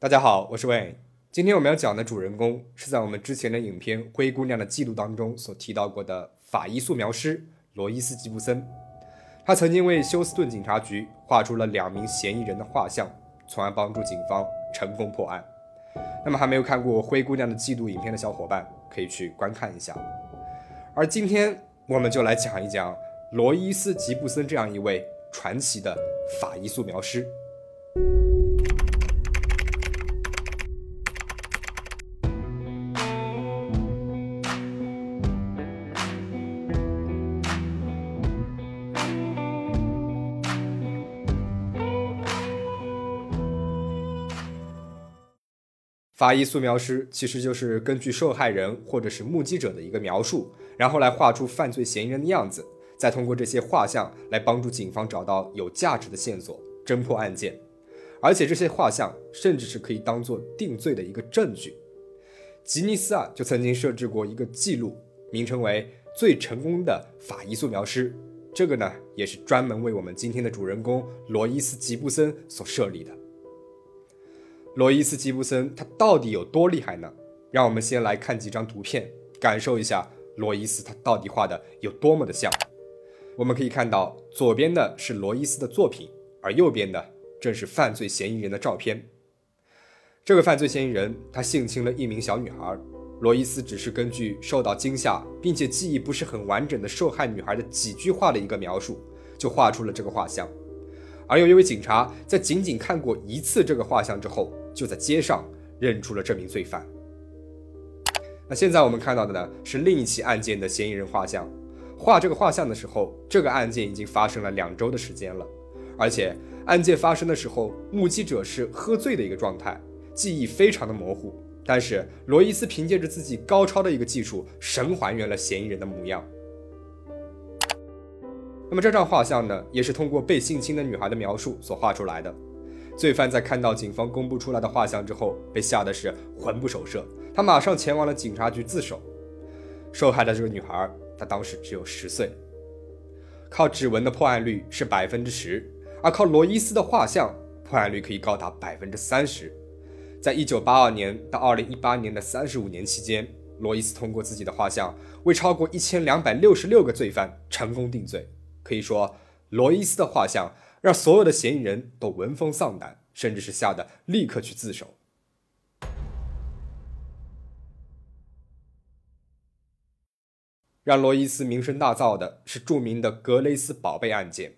大家好，我是魏。今天我们要讲的主人公是在我们之前的影片《灰姑娘》的记录当中所提到过的法医素描师罗伊斯·吉布森。他曾经为休斯顿警察局画出了两名嫌疑人的画像，从而帮助警方成功破案。那么还没有看过《灰姑娘》的记录影片的小伙伴，可以去观看一下。而今天我们就来讲一讲罗伊斯·吉布森这样一位传奇的法医素描师。法医素描师其实就是根据受害人或者是目击者的一个描述，然后来画出犯罪嫌疑人的样子，再通过这些画像来帮助警方找到有价值的线索，侦破案件。而且这些画像甚至是可以当做定罪的一个证据。吉尼斯啊就曾经设置过一个记录，名称为“最成功的法医素描师”，这个呢也是专门为我们今天的主人公罗伊斯·吉布森所设立的。罗伊斯·吉布森他到底有多厉害呢？让我们先来看几张图片，感受一下罗伊斯他到底画的有多么的像。我们可以看到，左边的是罗伊斯的作品，而右边的正是犯罪嫌疑人的照片。这个犯罪嫌疑人他性侵了一名小女孩，罗伊斯只是根据受到惊吓并且记忆不是很完整的受害女孩的几句话的一个描述，就画出了这个画像。而有一位警察在仅仅看过一次这个画像之后，就在街上认出了这名罪犯。那现在我们看到的呢，是另一起案件的嫌疑人画像。画这个画像的时候，这个案件已经发生了两周的时间了，而且案件发生的时候，目击者是喝醉的一个状态，记忆非常的模糊。但是罗伊斯凭借着自己高超的一个技术，神还原了嫌疑人的模样。那么这张画像呢，也是通过被性侵的女孩的描述所画出来的。罪犯在看到警方公布出来的画像之后，被吓得是魂不守舍，他马上前往了警察局自首。受害的这个女孩，她当时只有十岁。靠指纹的破案率是百分之十，而靠罗伊斯的画像，破案率可以高达百分之三十。在一九八二年到二零一八年的三十五年期间，罗伊斯通过自己的画像，为超过一千两百六十六个罪犯成功定罪。可以说，罗伊斯的画像让所有的嫌疑人都闻风丧胆，甚至是吓得立刻去自首。让罗伊斯名声大噪的是著名的格雷斯宝贝案件。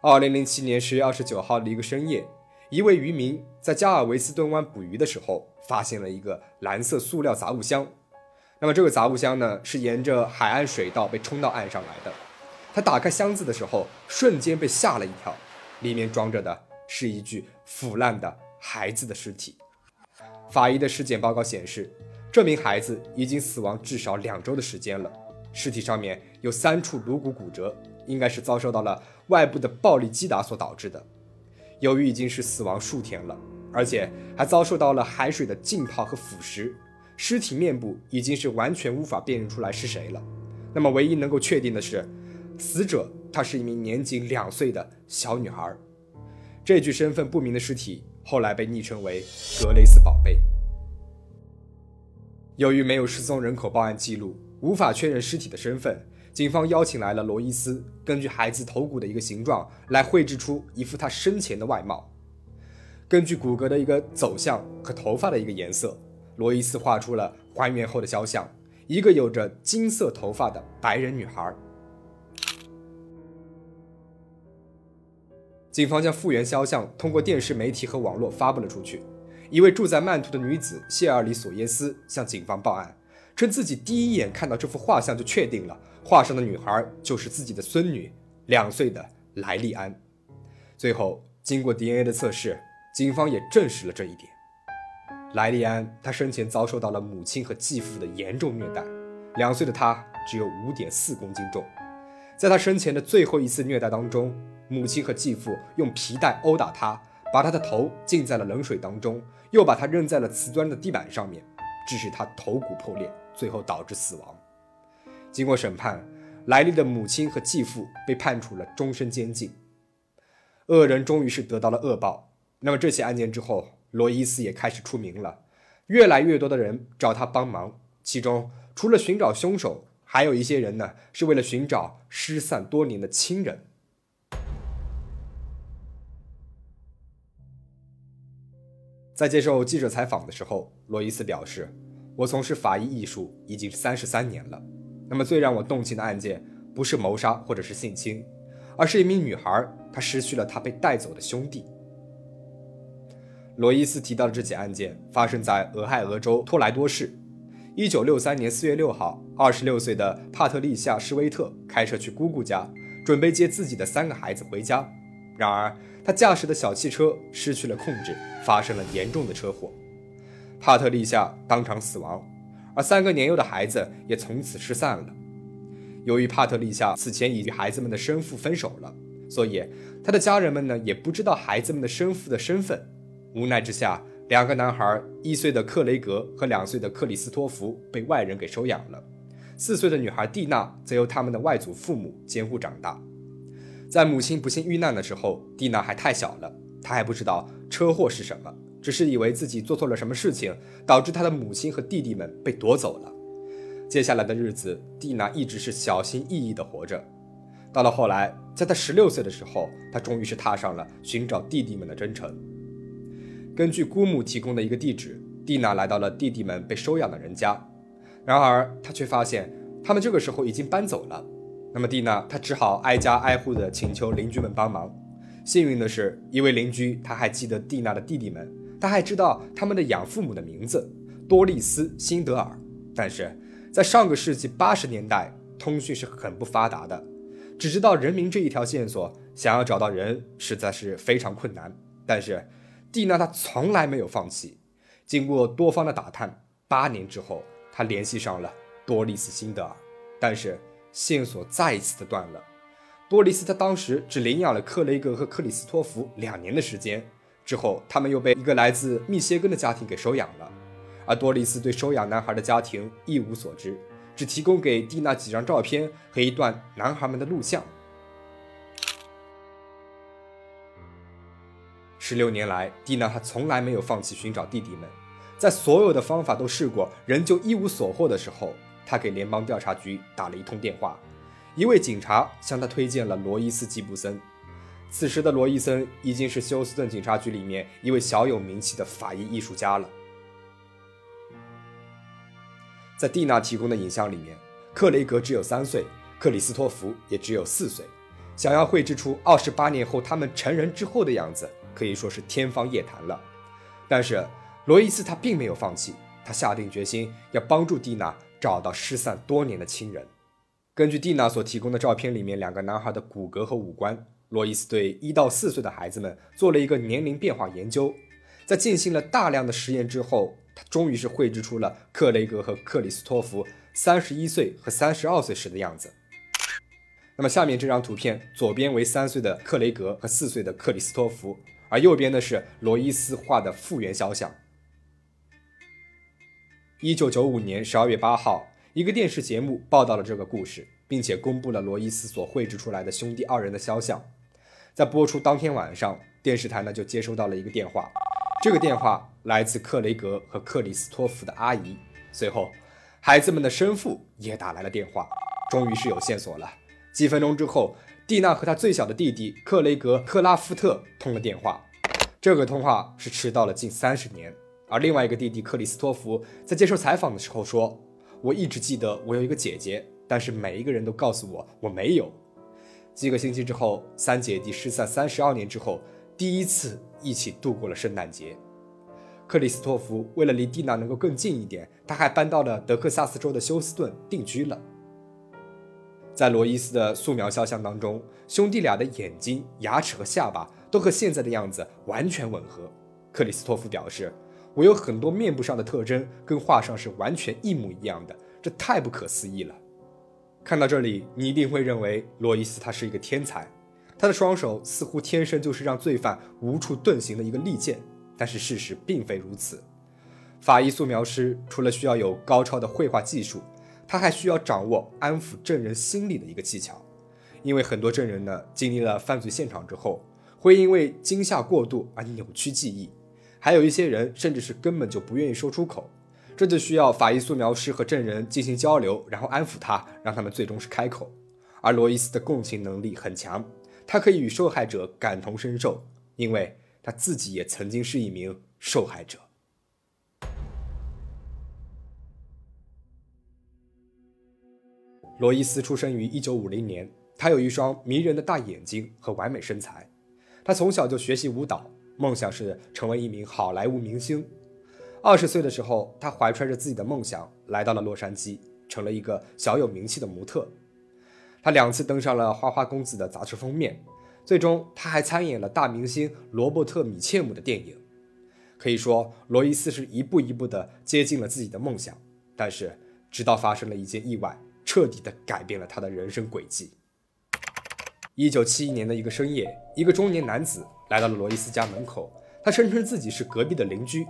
二零零七年十月二十九号的一个深夜，一位渔民在加尔维斯顿湾捕鱼的时候，发现了一个蓝色塑料杂物箱。那么这个杂物箱呢，是沿着海岸水道被冲到岸上来的。他打开箱子的时候，瞬间被吓了一跳，里面装着的是一具腐烂的孩子的尸体。法医的尸检报告显示，这名孩子已经死亡至少两周的时间了，尸体上面有三处颅骨骨折，应该是遭受到了外部的暴力击打所导致的。由于已经是死亡数天了，而且还遭受到了海水的浸泡和腐蚀，尸体面部已经是完全无法辨认出来是谁了。那么，唯一能够确定的是。死者她是一名年仅两岁的小女孩，这具身份不明的尸体后来被昵称为“格雷斯宝贝”。由于没有失踪人口报案记录，无法确认尸体的身份，警方邀请来了罗伊斯，根据孩子头骨的一个形状来绘制出一副他生前的外貌。根据骨骼的一个走向和头发的一个颜色，罗伊斯画出了还原后的肖像：一个有着金色头发的白人女孩。警方将复原肖像通过电视媒体和网络发布了出去。一位住在曼图的女子谢尔里·索耶斯向警方报案，称自己第一眼看到这幅画像就确定了画上的女孩就是自己的孙女，两岁的莱利安。最后，经过 DNA 的测试，警方也证实了这一点。莱利安她生前遭受到了母亲和继父的严重虐待，两岁的她只有五点四公斤重。在他生前的最后一次虐待当中。母亲和继父用皮带殴打他，把他的头浸在了冷水当中，又把他扔在了瓷砖的地板上面，致使他头骨破裂，最后导致死亡。经过审判，莱利的母亲和继父被判处了终身监禁。恶人终于是得到了恶报。那么这起案件之后，罗伊斯也开始出名了，越来越多的人找他帮忙。其中，除了寻找凶手，还有一些人呢，是为了寻找失散多年的亲人。在接受记者采访的时候，罗伊斯表示：“我从事法医艺术已经三十三年了。那么，最让我动情的案件不是谋杀或者是性侵，而是一名女孩，她失去了她被带走的兄弟。”罗伊斯提到的这起案件发生在俄亥俄州托莱多市。一九六三年四月六号，二十六岁的帕特丽夏·施威特开车去姑姑家，准备接自己的三个孩子回家。然而，他驾驶的小汽车失去了控制，发生了严重的车祸。帕特丽夏当场死亡，而三个年幼的孩子也从此失散了。由于帕特丽夏此前已与孩子们的生父分手了，所以他的家人们呢也不知道孩子们的生父的身份。无奈之下，两个男孩，一岁的克雷格和两岁的克里斯托弗被外人给收养了，四岁的女孩蒂娜则由他们的外祖父母监护长大。在母亲不幸遇难的时候，蒂娜还太小了，她还不知道车祸是什么，只是以为自己做错了什么事情，导致她的母亲和弟弟们被夺走了。接下来的日子，蒂娜一直是小心翼翼地活着。到了后来，在她十六岁的时候，她终于是踏上了寻找弟弟们的征程。根据姑母提供的一个地址，蒂娜来到了弟弟们被收养的人家，然而她却发现他们这个时候已经搬走了。那么蒂娜，她只好挨家挨户地请求邻居们帮忙。幸运的是，一位邻居他还记得蒂娜的弟弟们，他还知道他们的养父母的名字多丽丝、辛德尔。但是在上个世纪八十年代，通讯是很不发达的，只知道人名这一条线索，想要找到人实在是非常困难。但是蒂娜她从来没有放弃，经过多方的打探，八年之后，她联系上了多丽丝·辛德尔，但是。线索再一次的断了。多丽丝她当时只领养了克雷格和克里斯托弗两年的时间，之后他们又被一个来自密歇根的家庭给收养了。而多丽丝对收养男孩的家庭一无所知，只提供给蒂娜几张照片和一段男孩们的录像。十六年来，蒂娜她从来没有放弃寻找弟弟们，在所有的方法都试过，仍旧一无所获的时候。她给联邦调查局打了一通电话，一位警察向他推荐了罗伊斯·吉布森。此时的罗伊森已经是休斯顿警察局里面一位小有名气的法医艺术家了。在蒂娜提供的影像里面，克雷格只有三岁，克里斯托弗也只有四岁。想要绘制出二十八年后他们成人之后的样子，可以说是天方夜谭了。但是罗伊斯他并没有放弃，他下定决心要帮助蒂娜。找到失散多年的亲人。根据蒂娜所提供的照片里面两个男孩的骨骼和五官，罗伊斯对一到四岁的孩子们做了一个年龄变化研究。在进行了大量的实验之后，他终于是绘制出了克雷格和克里斯托弗三十一岁和三十二岁时的样子。那么下面这张图片，左边为三岁的克雷格和四岁的克里斯托弗，而右边的是罗伊斯画的复原肖像。一九九五年十二月八号，一个电视节目报道了这个故事，并且公布了罗伊斯所绘制出来的兄弟二人的肖像。在播出当天晚上，电视台呢就接收到了一个电话，这个电话来自克雷格和克里斯托弗的阿姨。随后，孩子们的生父也打来了电话，终于是有线索了。几分钟之后，蒂娜和她最小的弟弟克雷格克拉夫特通了电话，这个通话是迟到了近三十年。而另外一个弟弟克里斯托弗在接受采访的时候说：“我一直记得我有一个姐姐，但是每一个人都告诉我我没有。”几个星期之后，三姐弟失散三十二年之后，第一次一起度过了圣诞节。克里斯托弗为了离蒂娜能够更近一点，他还搬到了德克萨斯州的休斯顿定居了。在罗伊斯的素描肖像当中，兄弟俩的眼睛、牙齿和下巴都和现在的样子完全吻合。克里斯托弗表示。我有很多面部上的特征跟画上是完全一模一样的，这太不可思议了。看到这里，你一定会认为罗伊斯他是一个天才，他的双手似乎天生就是让罪犯无处遁形的一个利剑。但是事实并非如此。法医素描师除了需要有高超的绘画技术，他还需要掌握安抚证人心理的一个技巧。因为很多证人呢，经历了犯罪现场之后，会因为惊吓过度而扭曲记忆。还有一些人甚至是根本就不愿意说出口。这就需要法医素描师和证人进行交流，然后安抚他，让他们最终是开口。而罗伊斯的共情能力很强，他可以与受害者感同身受，因为他自己也曾经是一名受害者。罗伊斯出生于1950年，他有一双迷人的大眼睛和完美身材。他从小就学习舞蹈，梦想是成为一名好莱坞明星。二十岁的时候，他怀揣着自己的梦想来到了洛杉矶，成了一个小有名气的模特。他两次登上了《花花公子》的杂志封面，最终他还参演了大明星罗伯特·米切姆的电影。可以说，罗伊斯是一步一步地接近了自己的梦想。但是，直到发生了一件意外，彻底地改变了他的人生轨迹。一九七一年的一个深夜，一个中年男子来到了罗伊斯家门口，他声称自己是隔壁的邻居。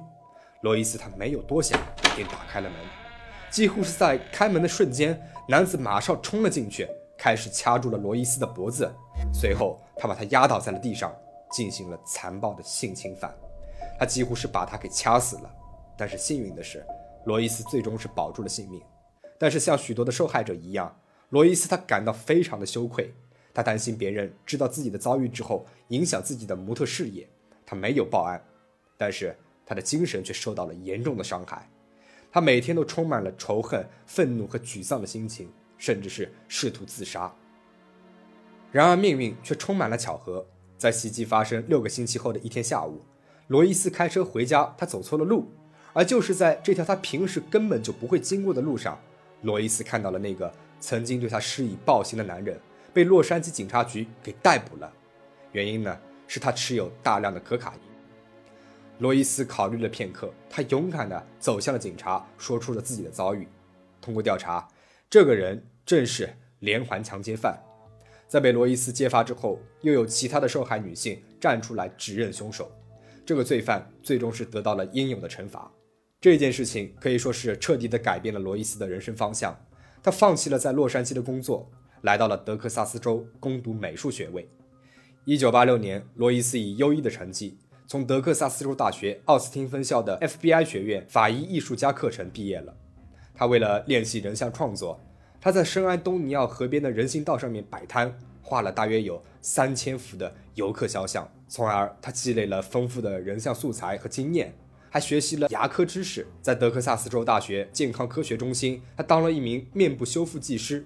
罗伊斯他没有多想，便打开了门。几乎是在开门的瞬间，男子马上冲了进去，开始掐住了罗伊斯的脖子。随后，他把他压倒在了地上，进行了残暴的性侵犯。他几乎是把他给掐死了。但是幸运的是，罗伊斯最终是保住了性命。但是像许多的受害者一样，罗伊斯他感到非常的羞愧，他担心别人知道自己的遭遇之后，影响自己的模特事业。他没有报案，但是。他的精神却受到了严重的伤害，他每天都充满了仇恨、愤怒和沮丧的心情，甚至是试图自杀。然而命运却充满了巧合，在袭击发生六个星期后的一天下午，罗伊斯开车回家，他走错了路，而就是在这条他平时根本就不会经过的路上，罗伊斯看到了那个曾经对他施以暴行的男人被洛杉矶警察局给逮捕了，原因呢是他持有大量的可卡因。罗伊斯考虑了片刻，他勇敢地走向了警察，说出了自己的遭遇。通过调查，这个人正是连环强奸犯。在被罗伊斯揭发之后，又有其他的受害女性站出来指认凶手。这个罪犯最终是得到了应有的惩罚。这件事情可以说是彻底地改变了罗伊斯的人生方向。他放弃了在洛杉矶的工作，来到了德克萨斯州攻读美术学位。1986年，罗伊斯以优异的成绩。从德克萨斯州大学奥斯汀分校的 FBI 学院法医艺术家课程毕业了。他为了练习人像创作，他在圣安东尼奥河边的人行道上面摆摊，画了大约有三千幅的游客肖像。从而，他积累了丰富的人像素材和经验，还学习了牙科知识。在德克萨斯州大学健康科学中心，他当了一名面部修复技师。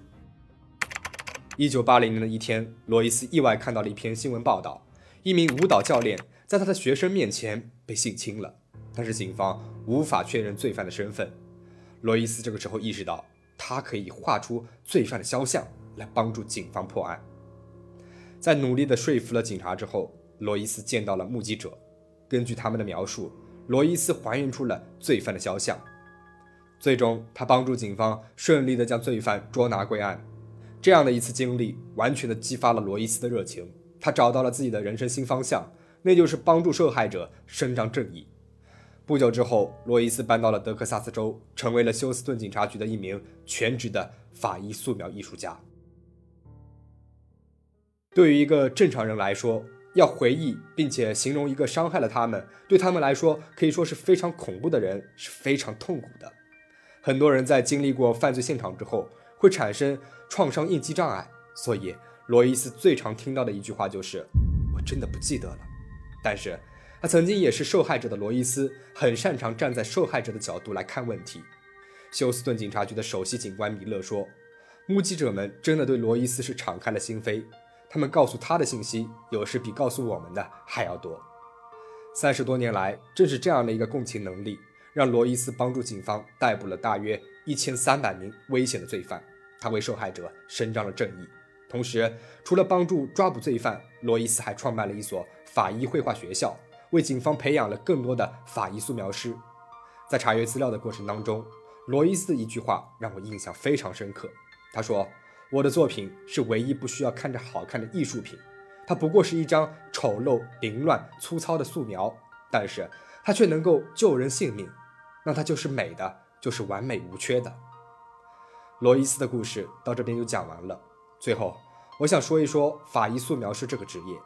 一九八零年的一天，罗伊斯意外看到了一篇新闻报道，一名舞蹈教练。在他的学生面前被性侵了，但是警方无法确认罪犯的身份。罗伊斯这个时候意识到，他可以画出罪犯的肖像来帮助警方破案。在努力的说服了警察之后，罗伊斯见到了目击者，根据他们的描述，罗伊斯还原出了罪犯的肖像。最终，他帮助警方顺利的将罪犯捉拿归案。这样的一次经历，完全的激发了罗伊斯的热情，他找到了自己的人生新方向。那就是帮助受害者伸张正义。不久之后，罗伊斯搬到了德克萨斯州，成为了休斯顿警察局的一名全职的法医素描艺术家。对于一个正常人来说，要回忆并且形容一个伤害了他们，对他们来说可以说是非常恐怖的人，是非常痛苦的。很多人在经历过犯罪现场之后，会产生创伤应激障碍。所以，罗伊斯最常听到的一句话就是：“我真的不记得了。”但是，他曾经也是受害者的罗伊斯，很擅长站在受害者的角度来看问题。休斯顿警察局的首席警官米勒说：“目击者们真的对罗伊斯是敞开了心扉，他们告诉他的信息，有时比告诉我们的还要多。”三十多年来，正是这样的一个共情能力，让罗伊斯帮助警方逮捕了大约一千三百名危险的罪犯，他为受害者伸张了正义。同时，除了帮助抓捕罪犯，罗伊斯还创办了一所法医绘画学校，为警方培养了更多的法医素描师。在查阅资料的过程当中，罗伊斯的一句话让我印象非常深刻。他说：“我的作品是唯一不需要看着好看的艺术品，它不过是一张丑陋、凌乱、粗糙的素描，但是它却能够救人性命，那它就是美的，就是完美无缺的。”罗伊斯的故事到这边就讲完了。最后，我想说一说法医素描师这个职业。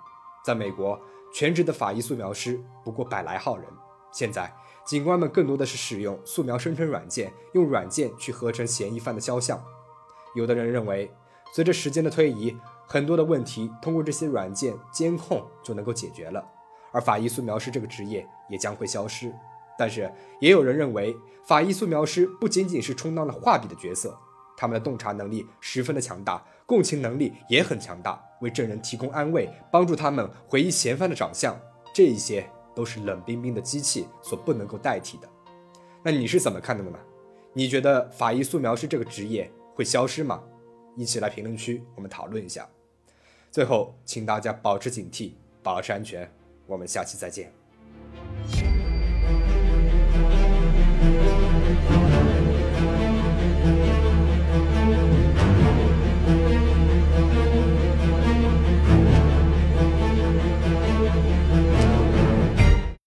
在美国，全职的法医素描师不过百来号人，现在，警官们更多的是使用素描生成软件，用软件去合成嫌疑犯的肖像。有的人认为，随着时间的推移，很多的问题通过这些软件监控就能够解决了，而法医素描师这个职业也将会消失。但是，也有人认为，法医素描师不仅仅是充当了画笔的角色，他们的洞察能力十分的强大，共情能力也很强大，为证人提供安慰，帮助他们回忆嫌犯的长相，这一些都是冷冰冰的机器所不能够代替的。那你是怎么看的呢？你觉得法医素描师这个职业？会消失吗？一起来评论区，我们讨论一下。最后，请大家保持警惕，保持安全。我们下期再见。